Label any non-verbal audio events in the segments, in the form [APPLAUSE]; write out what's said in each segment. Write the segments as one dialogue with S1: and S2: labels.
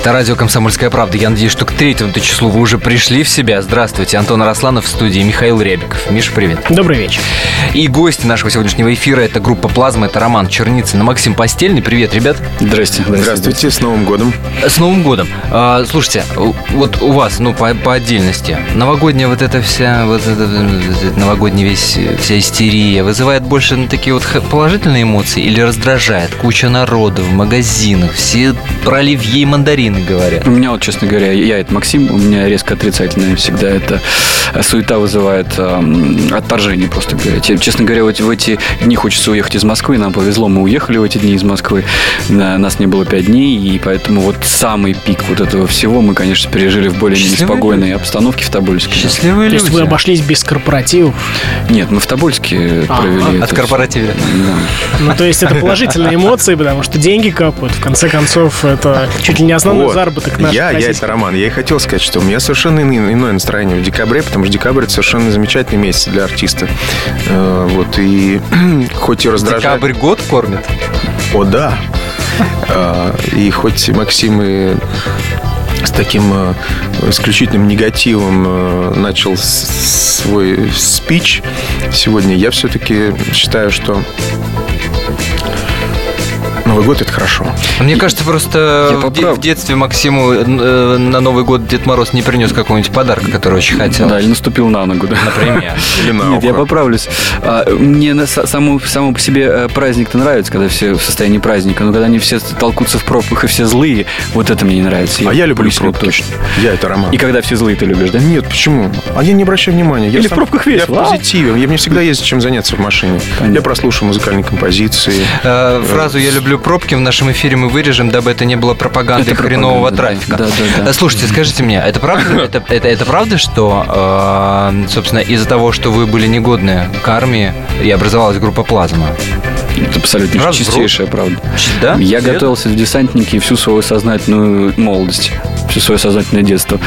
S1: Это радио «Комсомольская правда». Я надеюсь, что к третьему числу вы уже пришли в себя. Здравствуйте. Антон Арасланов в студии. Михаил Рябиков. Миша, привет.
S2: Добрый вечер.
S1: И гости нашего сегодняшнего эфира – это группа «Плазма», это Роман Черницын и Максим Постельный. Привет, ребят.
S3: Здрасте.
S4: Здравствуйте, с Новым годом.
S1: С Новым годом. А, слушайте, вот у вас, ну, по, по отдельности, новогодняя вот эта вся, вот эта, новогодняя весь, вся истерия вызывает больше ну, такие вот положительные эмоции или раздражает? Куча народу в магазинах, все про оливье и мандарины говорят.
S3: У меня вот, честно говоря, я это Максим, у меня резко отрицательное всегда это суета вызывает э, отторжение, просто говоря. Честно говоря, вот в эти дни хочется уехать из Москвы, нам повезло, мы уехали в эти дни из Москвы, нас не было пять дней, и поэтому вот самый пик вот этого всего мы, конечно, пережили в более неспокойной обстановке в Тобольске.
S1: Счастливые
S2: То
S1: люди.
S2: есть вы обошлись без корпоративов?
S3: Нет, мы в Тобольске
S2: А,
S3: провели
S1: От
S3: это
S1: корпоратива.
S3: Да.
S2: Ну, то есть это положительные эмоции, потому что деньги капают. В конце концов, это чуть ли не основной
S4: Вот.
S2: заработок наших
S4: Я, я это Роман. Я и хотел сказать, что у меня совершенно иное, настроение в декабре, потому что декабрь это совершенно замечательный месяц для артиста. Э, Вот и [CLEARS THROAT] хоть и раздражает.
S1: Декабрь год кормит.
S4: О, да. А, И хоть Максим и с таким э, исключительным негативом э, начал свой спич сегодня, я все-таки считаю, что Новый год это хорошо.
S1: Мне кажется, просто
S3: Я
S1: в, де- в детстве Максиму э, на Новый год Дед Мороз не принес какого-нибудь подарка, который очень хотел.
S3: Да, или наступил на ногу, да.
S1: Например. [LAUGHS]
S4: Или на
S3: Нет, я поправлюсь. А, Мне само, само по себе э, праздник-то нравится, когда все в состоянии праздника, но когда они все толкутся в пробках и все злые, вот это мне не нравится.
S4: А я люблю пробки.
S3: точно.
S4: Я это Роман.
S3: И когда все злые, ты любишь, да?
S4: Нет, почему? А я не обращаю внимания. Я
S3: Или в пробках
S4: Я
S3: весело,
S4: в
S3: а?
S4: позитиве. Я, мне всегда есть чем заняться в машине.
S3: Понятно.
S4: Я прослушаю музыкальные композиции.
S1: Э, Фразу «Я люблю пробки» в нашем эфире мы вырежем, дабы это не было пропагандой
S3: Это
S1: хренового
S3: пропаганда,
S1: трафика.
S3: да, да, да.
S1: Э, Слушайте, скажите мне, это правда, [COUGHS] это, это, это правда, что, э, собственно, из-за того, что вы были негодны к армии, и образовалась группа «Плазма»?
S3: Это абсолютно
S1: Разброд.
S3: чистейшая правда.
S1: Да?
S3: Я
S1: Серьезно?
S3: готовился в десантнике всю свою сознательную молодость, всю свое сознательное детство.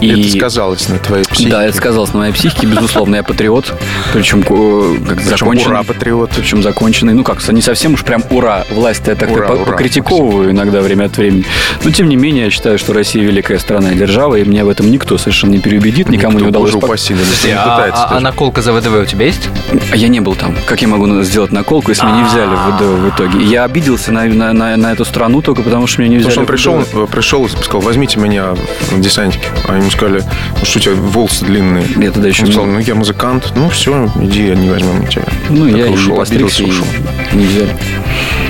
S3: И...
S4: Это сказалось на твоей психике.
S3: Да, это сказалось на моей психике, безусловно, я патриот, причем э, как
S4: Причем
S3: законченный.
S4: ура, патриот.
S3: Причем законченный. Ну как, не совсем уж прям ура. Власть так
S4: Ура,
S3: по-
S4: ура,
S3: покритиковываю иногда время от времени. Но тем не менее, я считаю, что Россия великая страна и держава, и меня в этом никто совершенно не переубедит, никому
S4: Никто,
S3: не удалось.
S4: Боже упаси, не
S1: а,
S4: пытается
S1: а- а
S4: даже.
S1: наколка за ВДВ у тебя есть?
S3: А я не был там. Как я могу сделать наколку, если меня не взяли в ВДВ в итоге? Я обиделся на, на, на- на эту страну только потому, что меня не взяли
S4: Потому что он пришел, пришел и сказал, возьмите меня в десантике. А ему сказали, ну что у тебя волосы длинные.
S3: Я тогда еще
S4: Он сказал, ну я музыкант. Ну все, иди, не возьмем тебя.
S3: Ну,
S4: Так
S3: я
S4: ушел, обиделся,
S3: и
S4: ушел.
S3: не взяли.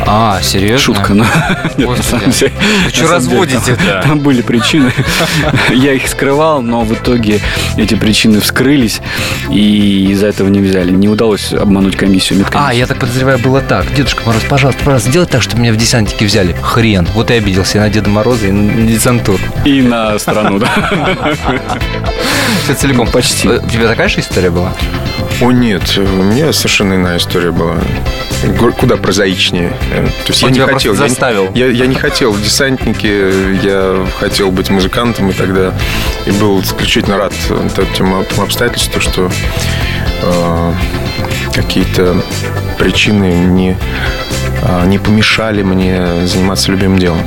S1: А, серьезно?
S3: Шутка, но [LAUGHS] нет, на самом деле.
S1: Вы что разводите-то?
S3: Там, там были причины. [LAUGHS] Я их скрывал, но в итоге эти причины вскрылись, и из-за этого не взяли. Не удалось обмануть комиссию,
S1: А, я так подозреваю, было так. Дедушка Мороз, пожалуйста, пожалуйста, сделай так, чтобы меня в десантике взяли. Хрен. Вот и обиделся и на Деда Мороза, и на десантур.
S3: И на страну, да.
S1: Все целиком.
S3: Почти.
S1: Э, У тебя такая же история была?
S4: О нет, у меня совершенно иная история была. Куда прозаичнее. Э, То есть
S1: Он
S4: я не хотел. я
S1: заставил.
S4: Я, я не хотел в десантнике, я хотел быть музыкантом и тогда и был исключительно рад этому, этому обстоятельству, что э, какие-то причины не, э, не помешали мне заниматься любимым делом.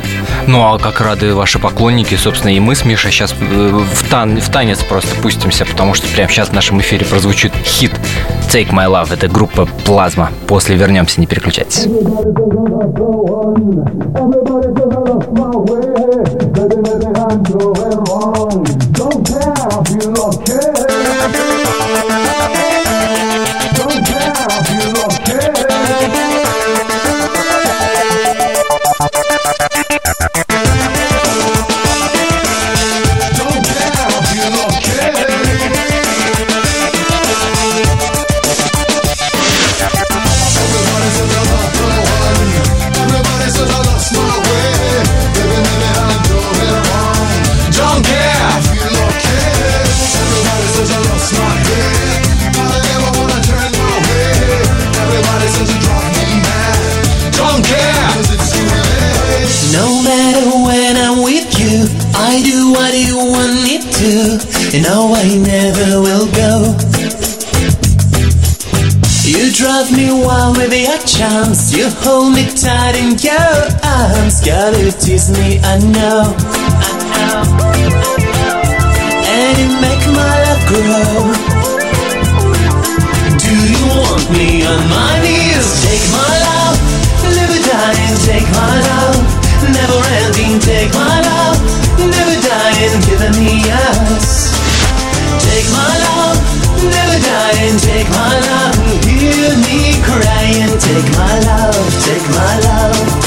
S1: Ну, а как рады ваши поклонники, собственно, и мы с Мишей сейчас в, тан- в танец просто пустимся, потому что прямо сейчас в нашем эфире прозвучит хит Take My Love. Это группа Плазма. После вернемся, не переключайтесь.
S5: You, charms. You hold me tight in your arms. Gotta tease me, I know. I know. And you make my love grow. Do you want me on my knees? Take my love, never dying. Take my love, never ending. Take my love, never dying. Giving me us. Take my love, Take my love, take my love.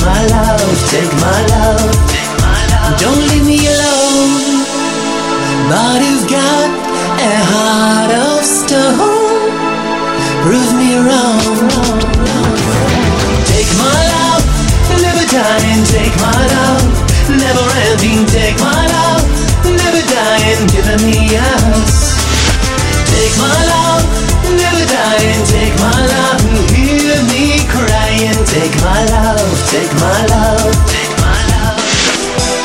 S5: Crying. Take my love, take my love. Don't leave me alone. But you've got a heart of stone. Prove me wrong. Take my love, never dying. Take my love, never ending. Take my love, never dying. Giving me yes. Take my love, never dying. Take my love, crying. Take my love, take my love, take my love.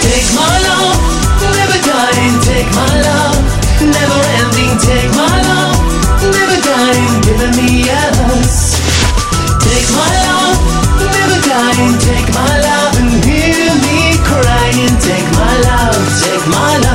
S5: Take my love, never dying. Take my love, never ending. Take my love, never dying. Giving me yes. Take my love, never dying. Take my love and hear me crying. Take my love, take my love,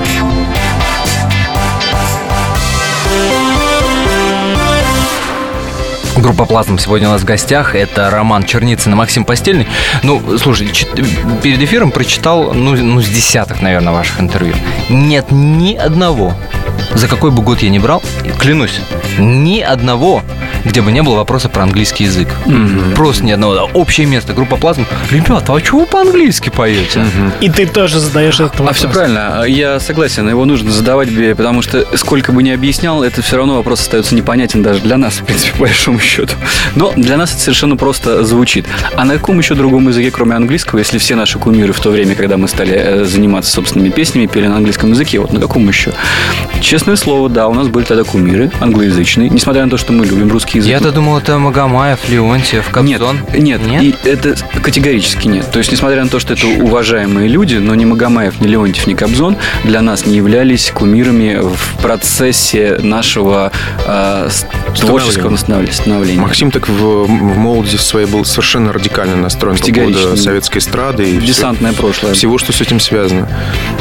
S1: Группа «Плазм» сегодня у нас в гостях. Это Роман Черницын и Максим Постельный. Ну, слушай, перед эфиром прочитал, ну, ну, с десяток, наверное, ваших интервью. Нет ни одного, за какой бы год я ни брал, клянусь, ни одного, где бы не было вопроса про английский язык. Просто ни одного. Да, Общее место. Группа «Плазм». Ребята, а чего вы по-английски поете?
S2: И ты тоже задаешь этот
S3: А
S2: вопрос.
S3: все правильно, я согласен, его нужно задавать, потому что сколько бы ни объяснял, это все равно вопрос остается непонятен даже для нас, в принципе, [LAUGHS] по большому счету. Но для нас это совершенно просто звучит. А на каком еще другом языке, кроме английского, если все наши кумиры в то время, когда мы стали э, заниматься собственными песнями, пели на английском языке, вот на каком еще? Честное слово, да, у нас были тогда кумиры англоязычные, несмотря на то, что мы любим русский язык.
S1: Я-то думал, это Магомаев, Леонтьев, Кобзон.
S3: Нет, нет, и это категорически нет. То есть, несмотря на то, что это уважаемые люди, но ни Магомаев, ни Леонтьев, ни Кобзон для нас не являлись кумирами в процессе нашего э, творческого становления. становления.
S4: Максим так в, в молодости своей был совершенно радикально настроен по поводу советской эстрады и
S3: Десантное прошлое.
S4: всего, что с этим связано.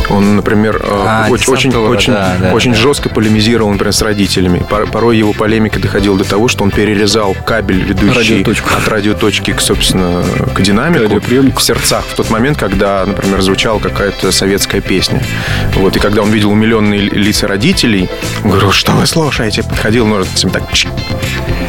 S4: Он, например, э,
S5: А,
S4: очень, очень,
S5: десантура,
S4: очень,
S5: да, да,
S4: очень
S5: да.
S4: жестко полемизировал, например, с родителями. Пор- Порой его полемика доходила до того, что он перерезал кабель, ведущий
S3: Радиоточку.
S4: от радиоточки, к, собственно, к динамику в сердцах в тот момент, когда, например, звучала какая-то советская песня. Вот, и когда он видел умиленные ли- лица родителей, он говорил, что вы слушаете? Подходил ножницами так...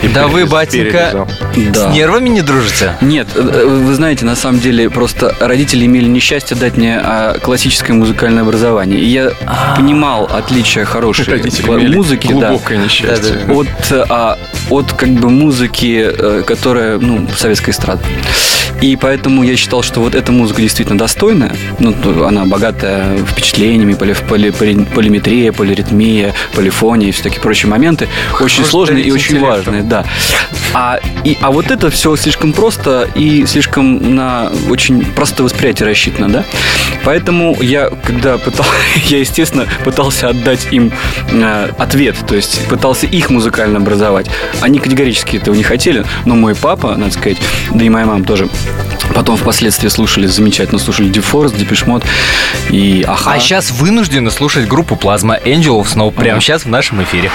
S4: и
S5: Да вы, батенька.
S3: Да.
S5: с нервами не дружите?
S3: Нет, э, вы знаете, на самом деле просто родители имели несчастье дать мне а, классическое музыкальное образование. И я понимал отличие хорошей [LAUGHS]
S4: Родители
S3: музыки, да,
S4: глубокое несчастье.
S5: Да-да-да.
S3: от, э, а, от как бы музыки, э, которая, ну, советской эстрады. И поэтому я считал, что вот эта музыка действительно достойная. Ну, она богатая впечатлениями, поли, поли- поли- полиметрия, полиритмия, полифония и все такие прочие моменты. очень
S5: Хорош
S3: сложные и очень
S5: интеллектом.
S3: важные, да. А, и, а вот это все слишком просто и слишком на очень простое восприятие рассчитано, да? Поэтому я, когда пытал, [LAUGHS] я, естественно, пытался отдать им э, ответ, то есть пытался их музыкально образовать. Они категорически этого не хотели, но мой папа, надо сказать, да и моя мама тоже Потом впоследствии слушали замечательно, слушали Дефорс, Депешмот и Аха.
S5: А сейчас вынуждены слушать группу Плазма Angel of Snow прямо сейчас в нашем эфире.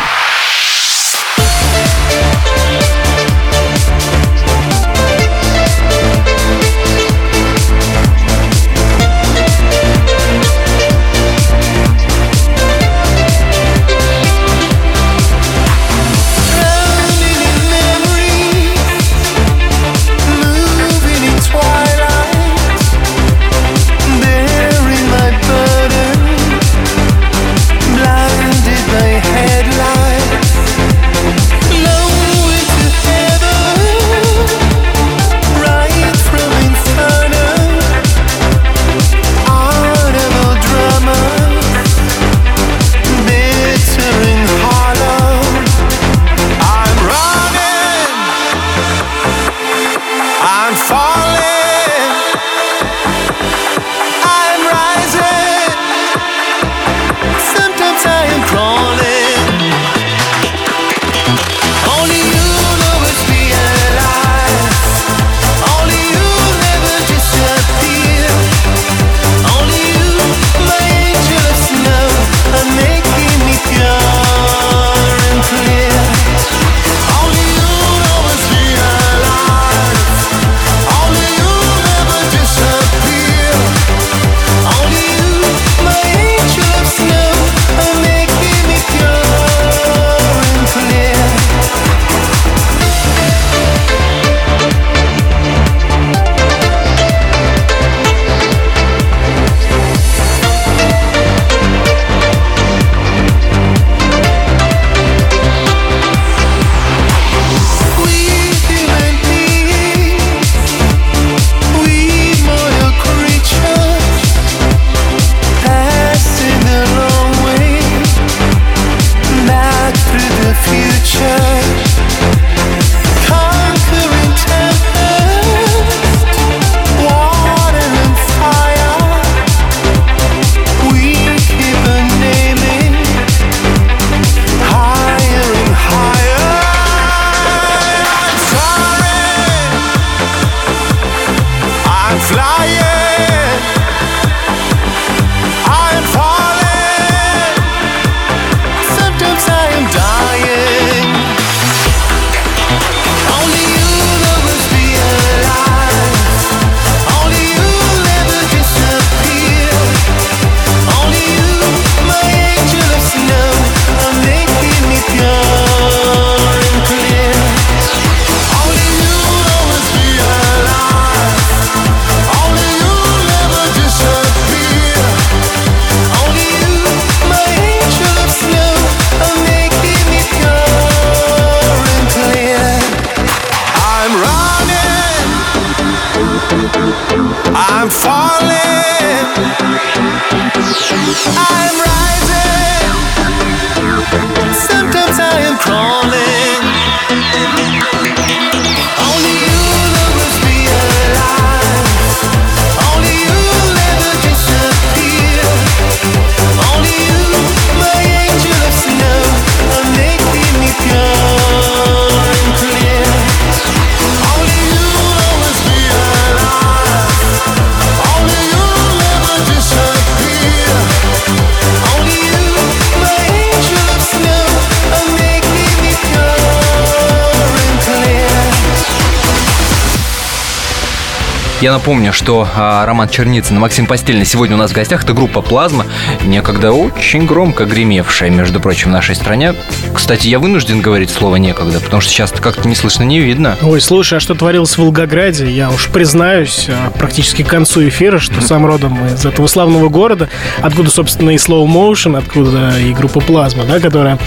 S5: Я напомню, что а, Роман Черницын и Максим Постельный сегодня у нас в гостях. Это группа «Плазма», некогда очень громко гремевшая, между прочим, в нашей стране. Кстати, я вынужден говорить слово «некогда», потому что сейчас как-то не слышно, не видно.
S2: Ой, слушай, а что творилось в Волгограде? Я уж признаюсь, а, практически к концу эфира, что сам [LAUGHS] родом из этого славного города, откуда, собственно, и Slow Motion, откуда и группа Плазма, да, которая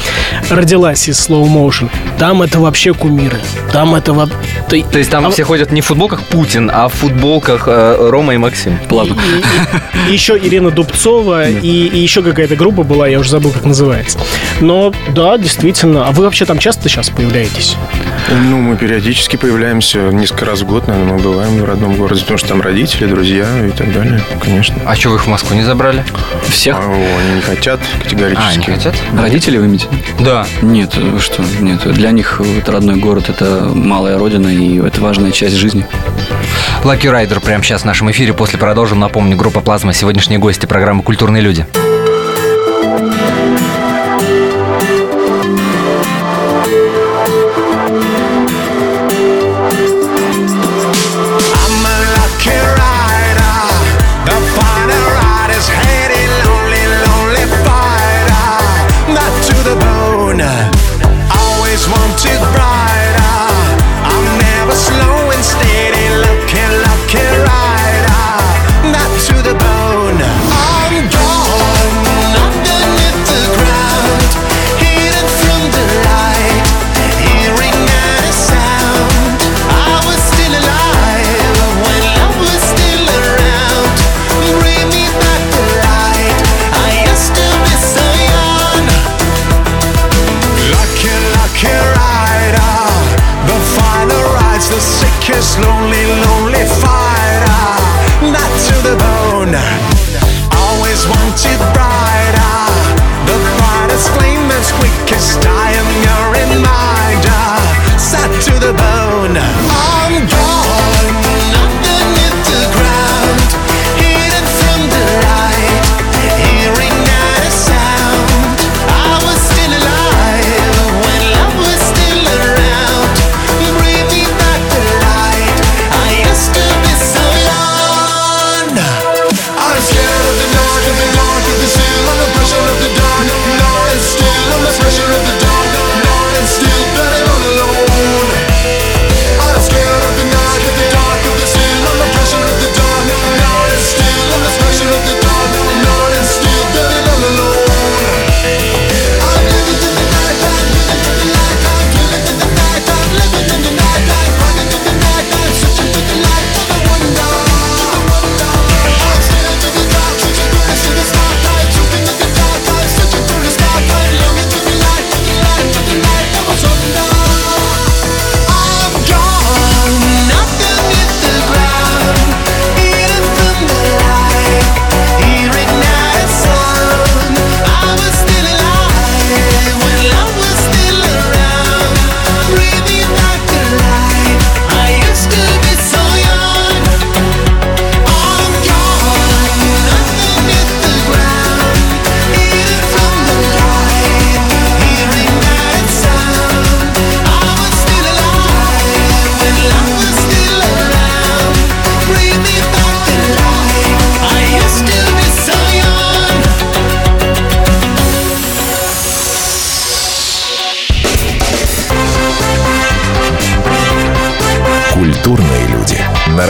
S2: родилась из Slow Motion. Там это вообще кумиры. Там это... во- ты-
S5: То есть там
S2: А-
S5: все ходят не в футболках Путин, а в футболках э, Рома и Максим.
S3: Плазма.
S2: И, и- и еще Ирина Дубцова, и, и еще какая-то группа была, я уже забыл, как называется. Но да, действительно. А вы вообще там часто сейчас появляетесь?
S4: Ну, мы периодически появляемся несколько раз в год, наверное, мы бываем в родном городе, потому что там родители, друзья и так далее, конечно.
S5: А что вы их в Москву не забрали?
S3: Всех?
S4: А, они не хотят категорически.
S5: А, не хотят?
S3: Родители вы имеете?
S5: Да.
S3: Нет, вы что, нет. Для них это родной город, это малая родина, и это важная часть жизни.
S5: Лаки Райдер прямо сейчас в нашем эфире. После продолжим. Напомню, группа «Плазма» сегодняшние гости программы «Культурные люди».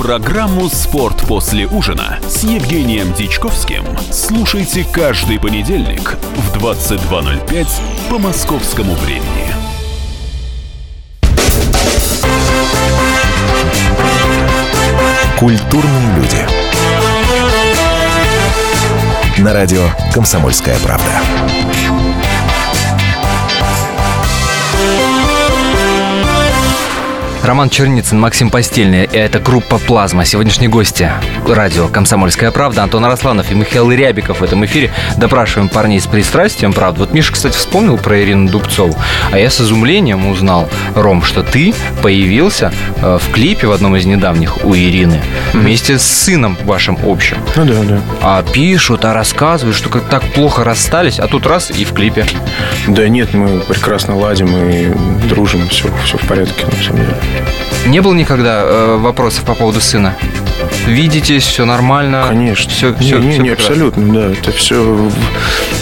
S6: Программу «Спорт после ужина» с Евгением Дичковским слушайте каждый понедельник в 22.05 по московскому времени.
S7: Культурные люди. На радио «Комсомольская правда».
S1: Роман Черницын, Максим Постельный. И это группа «Плазма». Сегодняшние гости радио «Комсомольская правда» Антон Арасланов и Михаил Рябиков в этом эфире. Допрашиваем парней с пристрастием, правда. Вот Миша, кстати, вспомнил про Ирину Дубцову. А я с изумлением узнал, Ром, что ты появился э, в клипе в одном из недавних у Ирины вместе с сыном вашим общим.
S4: Ну да, да.
S1: А пишут, а рассказывают, что как так плохо расстались, а тут раз и в клипе.
S4: Да нет, мы прекрасно ладим и дружим, все, все в порядке, на самом деле.
S1: Не было никогда э, вопросов по поводу сына? Видитесь, все нормально?
S4: Конечно.
S1: Все,
S4: не,
S1: все,
S4: не, не, абсолютно, да. Это все.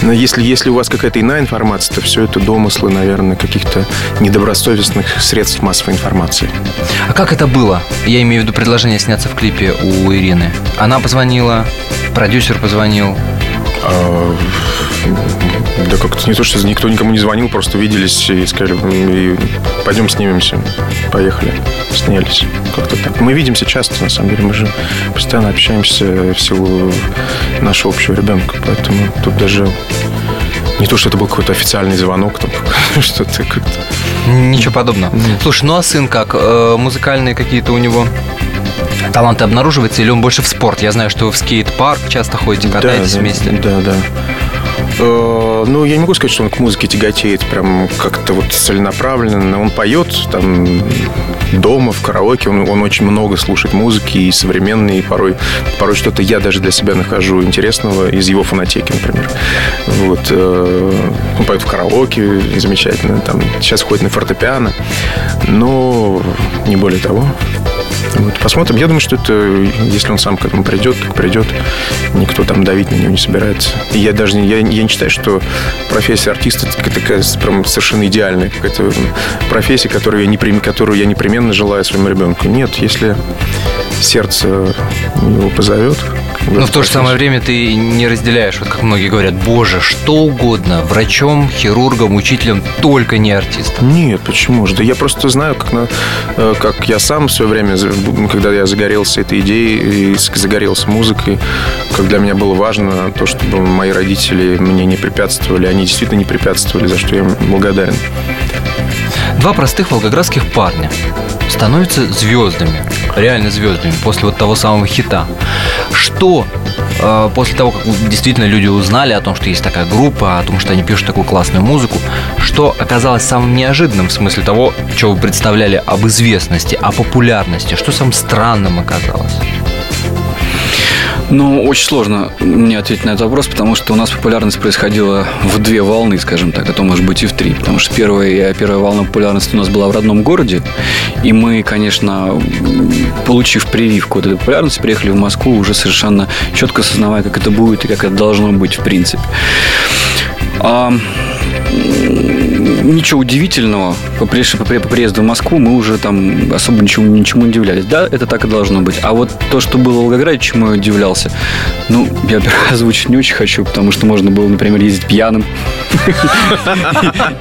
S4: Если, если у вас какая-то иная информация, то все это домыслы, наверное, каких-то недобросовестных средств массовой информации.
S1: А как это было? Я имею в виду предложение сняться в клипе у Ирины. Она позвонила, продюсер позвонил.
S4: А, да как-то не то, что никто никому не звонил, просто виделись и сказали, и пойдем снимемся. Поехали. Снялись. Как-то так. Мы видимся часто, на самом деле. Мы же постоянно общаемся в силу нашего общего ребенка. Поэтому тут даже не то, что это был какой-то официальный звонок, там, [LAUGHS] что-то как-то.
S1: Ничего подобного. Слушай, ну а сын как? Э, Музыкальные какие-то у него таланты обнаруживаются или он больше в спорт? Я знаю, что вы в скейт-парк часто ходите, катаетесь
S4: да,
S1: вместе.
S4: Да, да. Э, Ну, я не могу сказать, что он к музыке тяготеет прям как-то вот целенаправленно. Он поет там дома, в караоке. Он, он очень много слушает музыки и современной, и порой, порой что-то я даже для себя нахожу интересного из его фонотеки, например. Вот. э, Он поет в караоке замечательно. Там, сейчас ходит на фортепиано. Но не более того. Вот, посмотрим. Я думаю, что это, если он сам к этому придет, так придет. Никто там давить на него не собирается. И я даже не, я, я не считаю, что профессия артиста такая прям совершенно идеальная какая-то профессия, которую я, непрем- которую я непременно желаю своему ребенку. Нет, если сердце его позовет.
S1: Но в то же самое время ты не разделяешь, вот как многие говорят, боже, что угодно, врачом, хирургом, учителем, только не артистом.
S4: Нет, почему же? Да я просто знаю, как, на, э, как я сам в свое время, когда я загорелся этой идеей и загорелся музыкой, как для меня было важно то, чтобы мои родители мне не препятствовали. Они действительно не препятствовали, за что я им благодарен.
S1: Два простых волгоградских парня становятся звездами, реально звездами, после вот того самого хита. Что э, после того, как действительно люди узнали о том, что есть такая группа, о том, что они пишут такую классную музыку, что оказалось самым неожиданным в смысле того, что вы представляли об известности, о популярности, что самым странным оказалось?
S3: Ну, очень сложно мне ответить на этот вопрос, потому что у нас популярность происходила в две волны, скажем так, а то, может быть, и в три. Потому что первая, первая волна популярности у нас была в родном городе, и мы, конечно, получив прививку вот этой популярности, приехали в Москву уже совершенно четко осознавая, как это будет и как это должно быть в принципе. А, ничего удивительного. По, при- по приезду в Москву мы уже там особо ничего, ничему не удивлялись. Да, это так и должно быть. А вот то, что было в Волгограде, чему я удивлялся, ну, я [LAUGHS] озвучить не очень хочу, потому что можно было, например, ездить пьяным.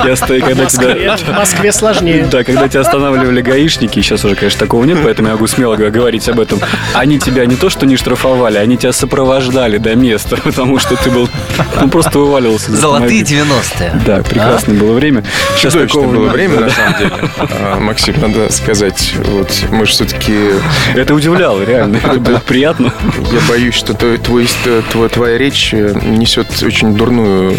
S3: Я стою, когда тебя...
S2: В Москве сложнее.
S3: Да, когда тебя останавливали гаишники, сейчас уже, конечно, такого нет, поэтому я могу смело говорить об этом. Они тебя не то, что не штрафовали, они тебя сопровождали до места, [LAUGHS] потому что ты был, ну, просто вываливался. из
S1: Золотые
S3: автомобиля.
S1: 90-е.
S3: Да, прекрасное было время. Сейчас такого
S4: было время, на самом деле. А, Максим, надо сказать, вот мы же все-таки
S3: Это удивляло, реально. Это было приятно.
S4: Я боюсь, что твой, твой- твой- твоя речь э, несет очень дурную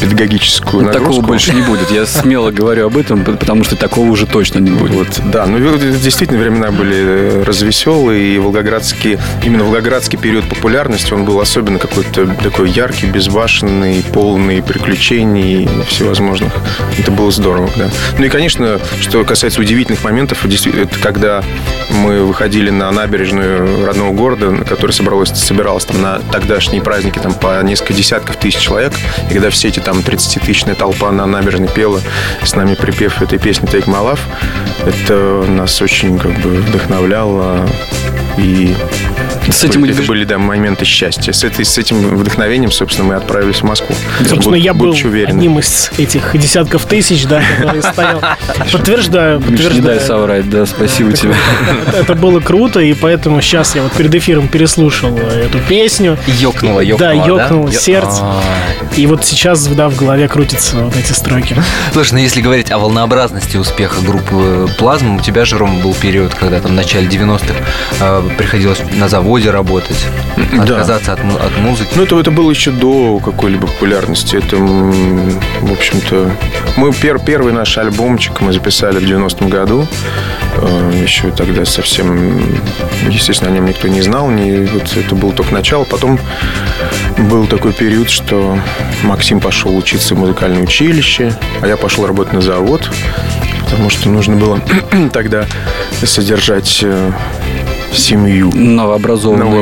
S4: педагогическую нагрузку.
S3: Такого больше не будет. Я смело говорю об этом, потому что такого уже точно не будет.
S4: Вот, да, ну действительно времена были э, развеселые, и волгоградский, именно волгоградский период популярности, он был особенно какой-то такой яркий, безбашенный, полный приключений всевозможных. Это было здорово, да. Ну и, конечно, что касается удивительных моментов, это когда мы выходили на набережную родного города, на которой собралось, собиралось там на тогдашние праздники там по несколько десятков тысяч человек, и когда все эти там 30-тысячная толпа на набережной пела, с нами припев этой песни «Take my love», это нас очень как бы вдохновляло И
S3: С этим
S4: это были, да, моменты счастья. С, этой, с этим вдохновением, собственно, мы отправились в Москву.
S2: Собственно,
S4: Буд-
S2: я был
S4: уверены.
S2: одним из этих десятков тысяч, да, который [LAUGHS] стоял. Подтверждаю,
S3: Миш, не дай
S2: подтверждаю.
S3: соврать, да, спасибо тебе.
S2: Это- было круто, и поэтому сейчас я вот перед эфиром переслушал э, эту песню.
S5: Ёкнуло, ёкнуло,
S2: Да, ёкнуло сердце. И вот сейчас, да, в голове крутятся вот эти строки.
S5: Слушай, ну если говорить о волнообразности успеха группы Плазма, у тебя же, Рома, был период, когда там в начале 90-х э, приходилось на заводе работать,
S4: Да.
S5: отказаться от, му- от музыки.
S4: Ну, это, это было еще до какой-либо популярности. Это, в общем-то, мы пер- первый наш альбомчик мы записали в 90-м году. Э, Еще тогда совсем, естественно, о нем никто не знал. Не, вот это было только начало. Потом был такой период, что Максим пошел учиться в музыкальное училище, а я пошел работать на завод, потому что нужно было [CLEARS THROAT] тогда содержать э, семью.
S3: Новообразованное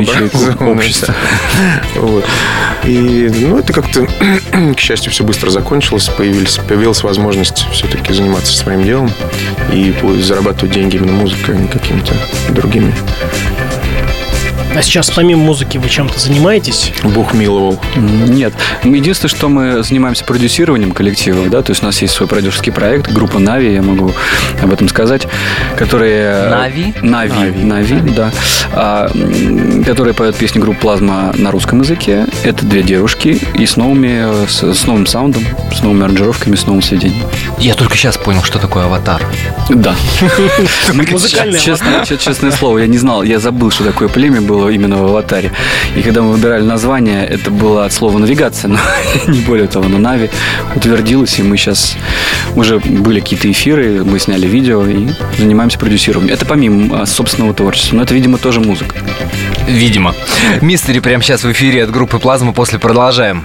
S3: общество.
S4: Вот. И, ну, это как-то, [CLEARS THROAT] к счастью, все быстро закончилось. Появились, появилась возможность все-таки заниматься своим делом и зарабатывать деньги именно музыкой, а не какими-то другими.
S2: А сейчас помимо музыки вы чем-то занимаетесь?
S4: Бог миловал.
S3: Нет. Единственное, что мы занимаемся продюсированием коллективов, да, то есть у нас есть свой продюсерский проект, группа Нави, я могу об этом сказать, которые...
S5: Нави?
S3: Нави, Нави, да. А, которые поют песни группы Plazma на русском языке. Это две девушки и с новыми, с, с новым саундом, с новыми аранжировками, с новым сведением.
S5: Я только сейчас понял, что такое аватар.
S3: Да. [LAUGHS] Че- Честное слово, я не знал, я забыл, что такое племя было именно в «Аватаре». И когда мы выбирали название, это было от слова «навигация», [LAUGHS] но не более того, но «Нави» утвердилось, и мы сейчас уже были какие-то эфиры, мы сняли видео и занимаемся продюсированием. Это помимо а, собственного творчества, но это, видимо, тоже музыка.
S5: Видимо. Мистери прямо сейчас в эфире от группы Плазма, после продолжаем.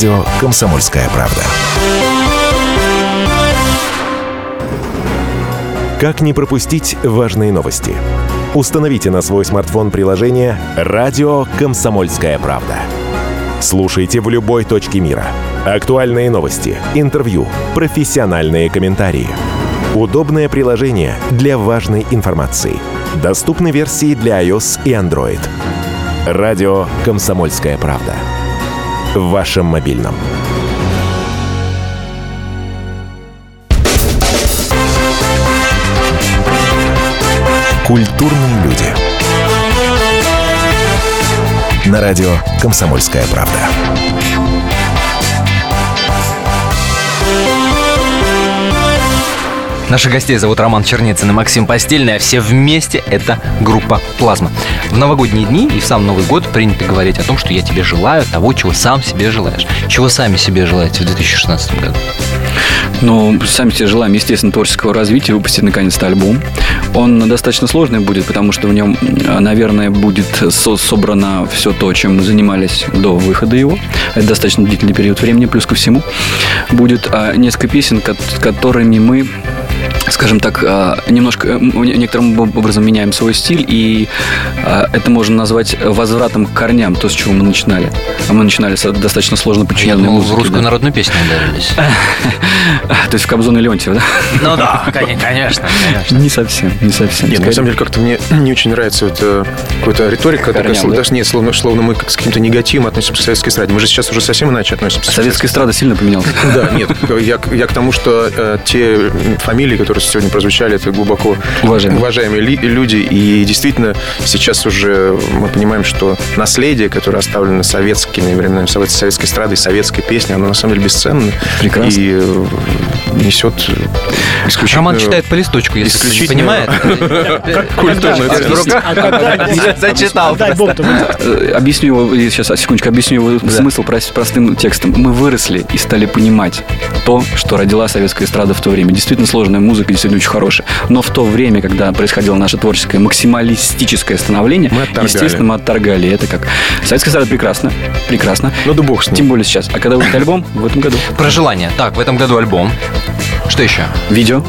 S7: Радио «Комсомольская правда». Как не пропустить важные новости? Установите на свой смартфон приложение «Радио Комсомольская правда». Слушайте в любой точке мира. Актуальные новости, интервью, профессиональные комментарии. Удобное приложение для важной информации. Доступны версии для iOS и Android. Радио «Комсомольская правда». В вашем мобильном. Культурные люди. На радио «Комсомольская правда».
S1: Наших гостей зовут Роман Черницын и Максим Постельный, а все вместе это группа «Плазма». В новогодние дни и в сам Новый год принято говорить о том, что я тебе желаю того, чего сам себе желаешь. Чего сами себе желаете в 2016 году?
S3: Ну, сами себе желаем, естественно, творческого развития, выпустить наконец-то альбом. Он достаточно сложный будет, потому что в нем, э, наверное, будет со- собрано все то, чем мы занимались до выхода его. Это достаточно длительный период времени, плюс ко всему. Будет а, несколько песен, ко- которыми мы скажем так, а, немножко э, некоторым образом меняем свой стиль, и а, это можно назвать возвратом к корням, то, с чего мы начинали. А мы начинали с достаточно сложно
S1: Я
S3: подчиненной
S1: думал, в
S3: музыки.
S1: русскую
S3: да.
S1: народную песню ударились. [LAUGHS]
S3: То есть в Кобзон и Леонтьев, да?
S1: Ну да, конечно, конечно.
S3: Не совсем, не совсем.
S4: Нет, на самом деле как-то мне [CLEARS THROAT] не очень нравится вот, э, какая-то риторика, даже нет, словно, словно мы с каким-то негативом относимся к советской эстраде. Мы же сейчас уже совсем иначе относимся. к
S3: Советская эстрада сильно поменялась. [LAUGHS]
S4: Да, нет, я, к- я к тому, что э, те фамилии, которые сегодня прозвучали, это глубоко
S3: Уважаемые.
S4: люди. И действительно, сейчас уже мы понимаем, что наследие, которое оставлено советскими временами, совет- советской эстрадой, советской песней, оно на самом деле бесценно.
S3: Прекрасно.
S4: И э, несет исключительно...
S1: Роман читает по листочку, если кто не
S4: исключительно-
S1: понимает. [LAUGHS]
S4: Культурную
S2: А а [LAUGHS]
S1: Зачитал?
S3: Э, Объясню его, сейчас, секундочку, объясню его смысл прос- простым текстом. Мы выросли и стали понимать то, что родила советская эстрада в то время. Действительно сложная музыка, действительно очень хорошая. Но в то время, когда происходило наше творческое максималистическое становление, естественно, мы отторгали это как... Советская эстрада прекрасна, прекрасно.
S4: Ну да бог с ним.
S3: Тем более сейчас. А когда выйдет альбом? В этом году.
S1: Про желание. Так, в этом году альбом. Что еще?
S3: Видео.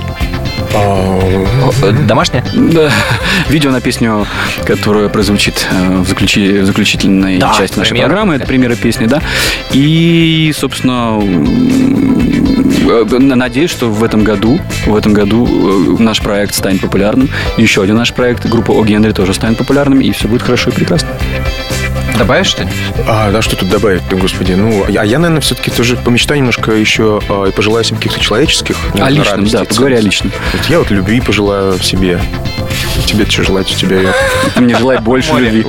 S1: О, э, Домашнее?
S3: Да, [LAUGHS] видео на песню, которая прозвучит э, в, заключи- в заключительной
S1: Да,
S3: части нашей
S1: премьера.
S3: программы. Это премьера песни, да. И, собственно, э, надеюсь, что в этом году, в этом году э, наш проект станет популярным. Еще один наш проект, группа О Генри, тоже станет популярным, и все будет хорошо и прекрасно.
S1: Добавишь что-нибудь?
S4: А, да, что тут добавить, господи. Ну, а я, наверное, все-таки тоже помечтаю немножко еще а, и пожелаю всем каких-то человеческих.
S3: О
S4: наверное,
S3: личном,
S4: радостей,
S3: да, поговори о личном.
S4: Вот я вот любви пожелаю себе. Тебе что желать? У тебя я...
S3: Ты мне желай больше любви.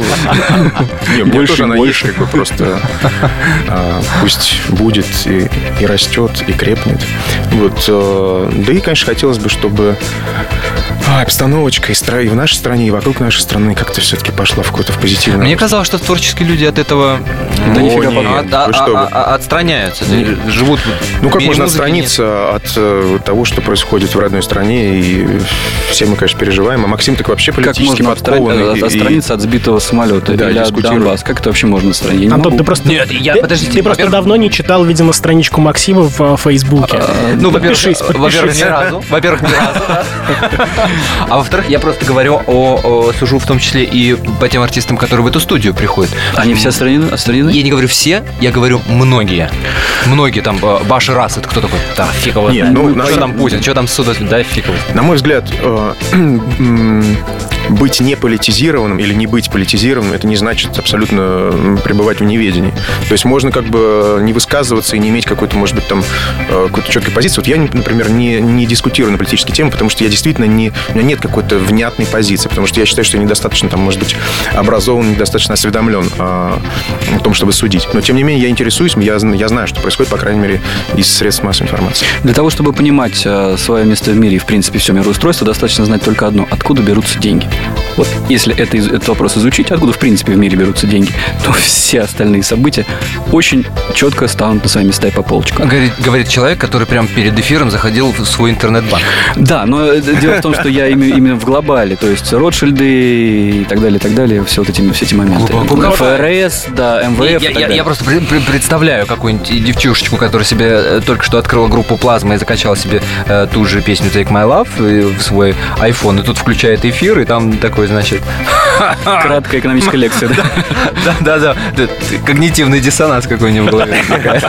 S4: Не,
S3: Больше
S4: тоже она
S3: больше.
S4: есть, как бы просто а, пусть будет и, растет, и крепнет. Вот. э, Да и, конечно, хотелось бы, чтобы а, обстановочка и, стра- и в нашей стране, и вокруг нашей страны как-то все-таки пошла в какое-то в позитивное
S1: Мне казалось, что творческие люди от этого
S4: Да нифига
S1: от- а- а- а- отстраняются, да, живут.
S4: Ну, как можно отстраниться от э, того, что происходит в родной стране, и все мы, конечно, переживаем. А Максим так вообще
S3: Как
S4: политически
S3: отстранить-
S4: подкованный. и- и-
S3: отстраниться от сбитого самолета
S4: Да,
S3: или от. Донбасса? Как это вообще можно отстранить? Я не
S2: Антон, ты просто,
S1: Нет, я-
S2: ты,
S1: подождите,
S2: ты просто давно не читал, видимо, страничку Максима в э, Фейсбуке.
S1: Ну, во-первых, во-первых, ни разу. Во-первых, ни разу. [LAUGHS] А во-вторых, я просто говорю о, о- сужу в том числе и по тем артистам, которые в эту студию приходят.
S3: Они все отстранены? отстранены?
S1: Я не говорю все, я говорю многие. Многие там, э, Баша Рас, это кто такой? Да, фиг его
S4: Нет, ну, на
S1: что
S4: самом-
S1: там Путин, что там Суда, да, фиг его.
S4: На мой взгляд, э, [CLEARS THROAT] быть не политизированным или не быть политизированным, это не значит абсолютно пребывать в неведении. То есть можно как бы не высказываться и не иметь какой-то, может быть, там э, какой-то четкой позиции. Вот я, например, не, не дискутирую на политические темы, потому что я действительно не, у меня нет какой-то внятной позиции, потому что я считаю, что я недостаточно, там, может быть, образован, недостаточно осведомлен о, о том, чтобы судить. Но, тем не менее, я интересуюсь, я, я знаю, что происходит, по крайней мере, из средств массовой информации.
S3: Для того, чтобы понимать э, свое место в мире и, в принципе, все мироустройство, достаточно знать только одно. Откуда берутся деньги? Вот если это, этот вопрос изучить, откуда, в принципе, в мире берутся деньги, то все остальные события очень четко станут на свои места и по полочкам.
S1: Говорит, говорит человек, который прямо перед эфиром заходил в свой интернет-банк.
S3: Да, но э, дело в том, что я имею именно в глобале, то есть Ротшильды и так далее, и так далее, все вот эти, все эти моменты.
S1: Глубоко.
S3: ФРС, да, МВФ
S1: я, я- я просто пре- пре- представляю какую-нибудь девчушечку, которая себе э, только что открыла группу Плазма и закачала себе э, ту же песню Take My Love в свой iPhone, и тут включает эфир, и там такой, значит... [LAUGHS]
S3: Краткая экономическая лекция, да?
S1: Да-да-да, т- т- когнитивный диссонанс какой-нибудь в голове возникает.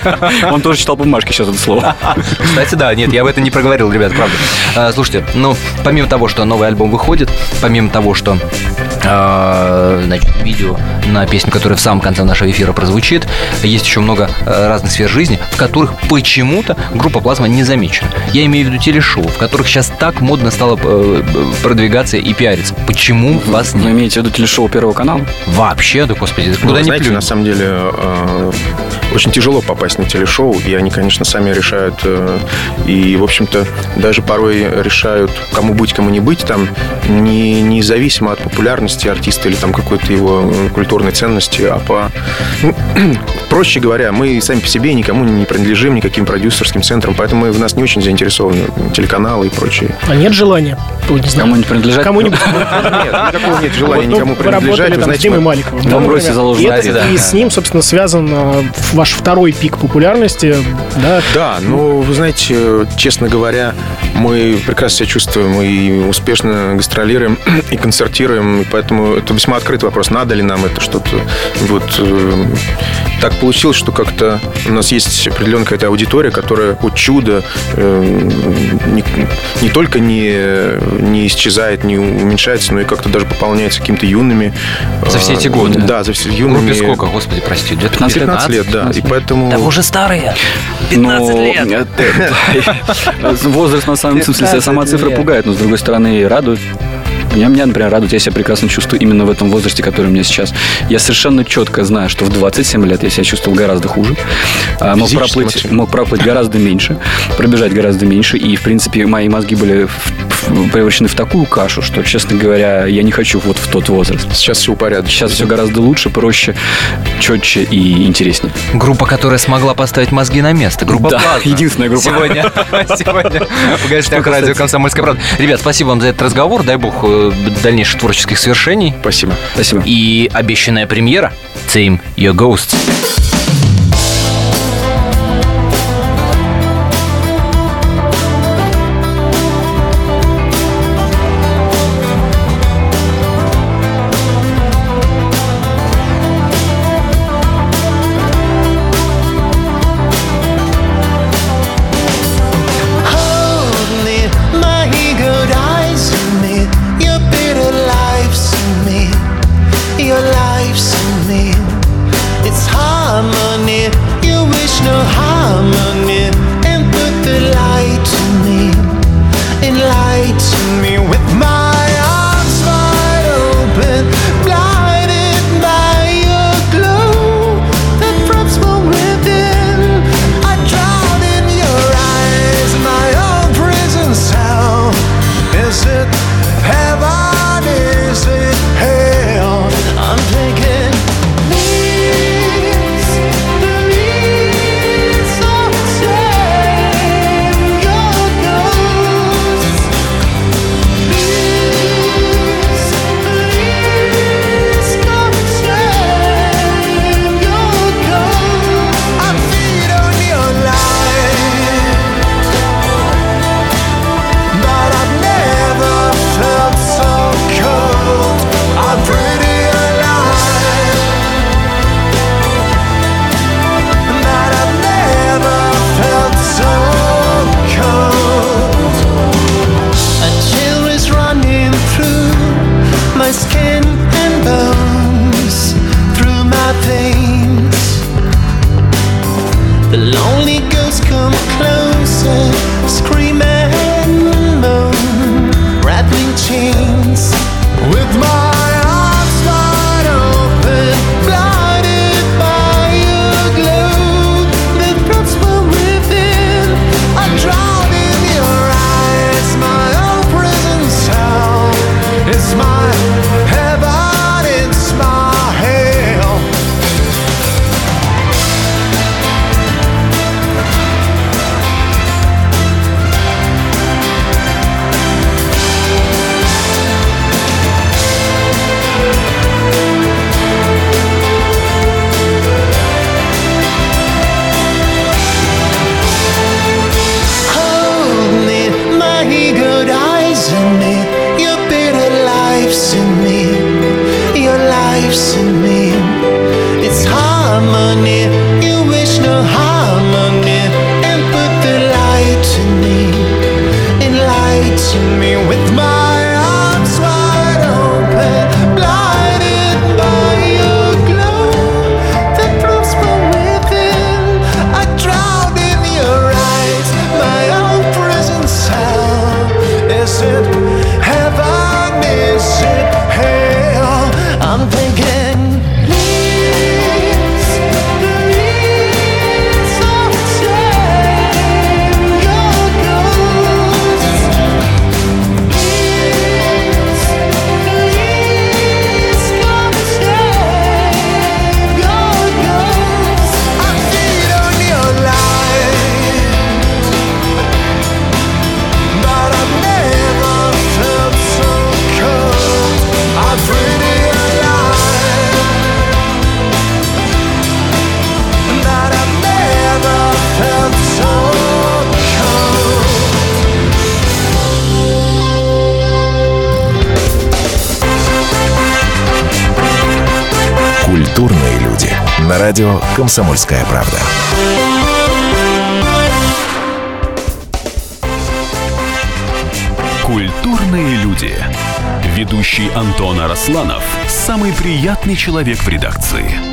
S3: Он тоже читал бумажки сейчас это слово. [LAUGHS]
S1: Кстати, да, нет, я об этом не проговорил, ребят, правда. А, Слушайте, ну, помимо того, что новый альбом выходит, помимо того, что значит, видео на песню, которая в самом конце нашего эфира прозвучит, есть еще много а, разных сфер жизни, в которых почему-то группа Плазма не замечена. Я имею в виду телешоу, в которых сейчас так модно стало э, продвигаться и пиариться. Почему вас
S3: Вы
S1: не
S3: имеете в виду телешоу Первого канала?
S1: вообще, да господи,
S4: Ну,
S1: куда
S4: вы
S1: ни
S4: знаете,
S1: плюнь.
S4: на самом деле э, очень тяжело попасть на телешоу, и они, конечно, сами решают, э, и, в общем-то, даже порой решают, кому быть, кому не быть, там, не, независимо от популярности артиста или там какой-то его культурной ценности, а по... ну, [CLEARS THROAT] Проще говоря, мы сами по себе никому не принадлежим, никаким продюсерским центрам, поэтому в нас не очень заинтересованы телеканалы и прочие.
S2: А нет желания? Не знаю.
S3: Кому-нибудь принадлежать?
S2: Кому-нибудь. [LAUGHS]
S4: Нет, никакого нет желания
S2: ну,
S4: никому принадлежать. Вы
S2: там с
S4: знаете,
S2: Димой
S4: мы-
S2: Маликовым.
S3: в
S2: да,
S3: «Амбросе»
S2: например.
S3: заложен
S2: И с ним, собственно, связан э, ваш второй пик популярности. Да,
S4: Да, ну, вы знаете, честно говоря, мы прекрасно себя чувствуем и успешно гастролируем [CLEARS THROAT] и концертируем, и поэтому это весьма открытый вопрос, надо ли нам это что-то. Вот э, так получилось, что как-то у нас есть определенная какая-то аудитория, которая от чуда э, не, не только не, не исчезает, не уменьшается, но и как-то даже пополняется какими-то юными.
S1: За все эти
S4: э,
S1: годы.
S4: Да, за все юными.
S1: Группе сколько, господи, прости, лет
S3: 15
S4: 15 лет, да. И поэтому...
S1: Да вы уже старые. 15
S3: Ну,
S1: лет.
S3: Возраст, на самом смысле,
S1: 15
S3: сама цифра пугает, но, с другой стороны, радует. Меня, меня, например, радует, я себя прекрасно чувствую именно в этом возрасте, который у меня сейчас. Я совершенно четко знаю, что в 27 лет я себя чувствовал гораздо хуже. А, Мог проплыть, мог проплыть гораздо меньше, пробежать гораздо меньше. И, в принципе, мои мозги были в- превращены в такую кашу, что, честно говоря, я не хочу вот в тот возраст.
S4: Сейчас все упорядочено.
S3: Сейчас все гораздо лучше, проще, четче и интереснее.
S1: Группа, которая смогла поставить мозги на место. Группа
S3: Да,
S1: «Плазма».
S3: единственная группа.
S1: Сегодня, [LAUGHS] сегодня в гостях радио «Комсомольская правда». Ребят, спасибо вам за этот разговор. Дай бог э, дальнейших творческих свершений.
S4: Спасибо.
S3: Спасибо.
S1: И обещанная премьера «Team Your Ghosts».
S7: Радио «Комсомольская правда».
S6: Культурные люди. Ведущий Антон Арасланов – самый приятный человек в редакции.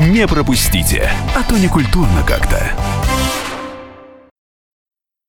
S6: Не пропустите, а то не культурно как-то.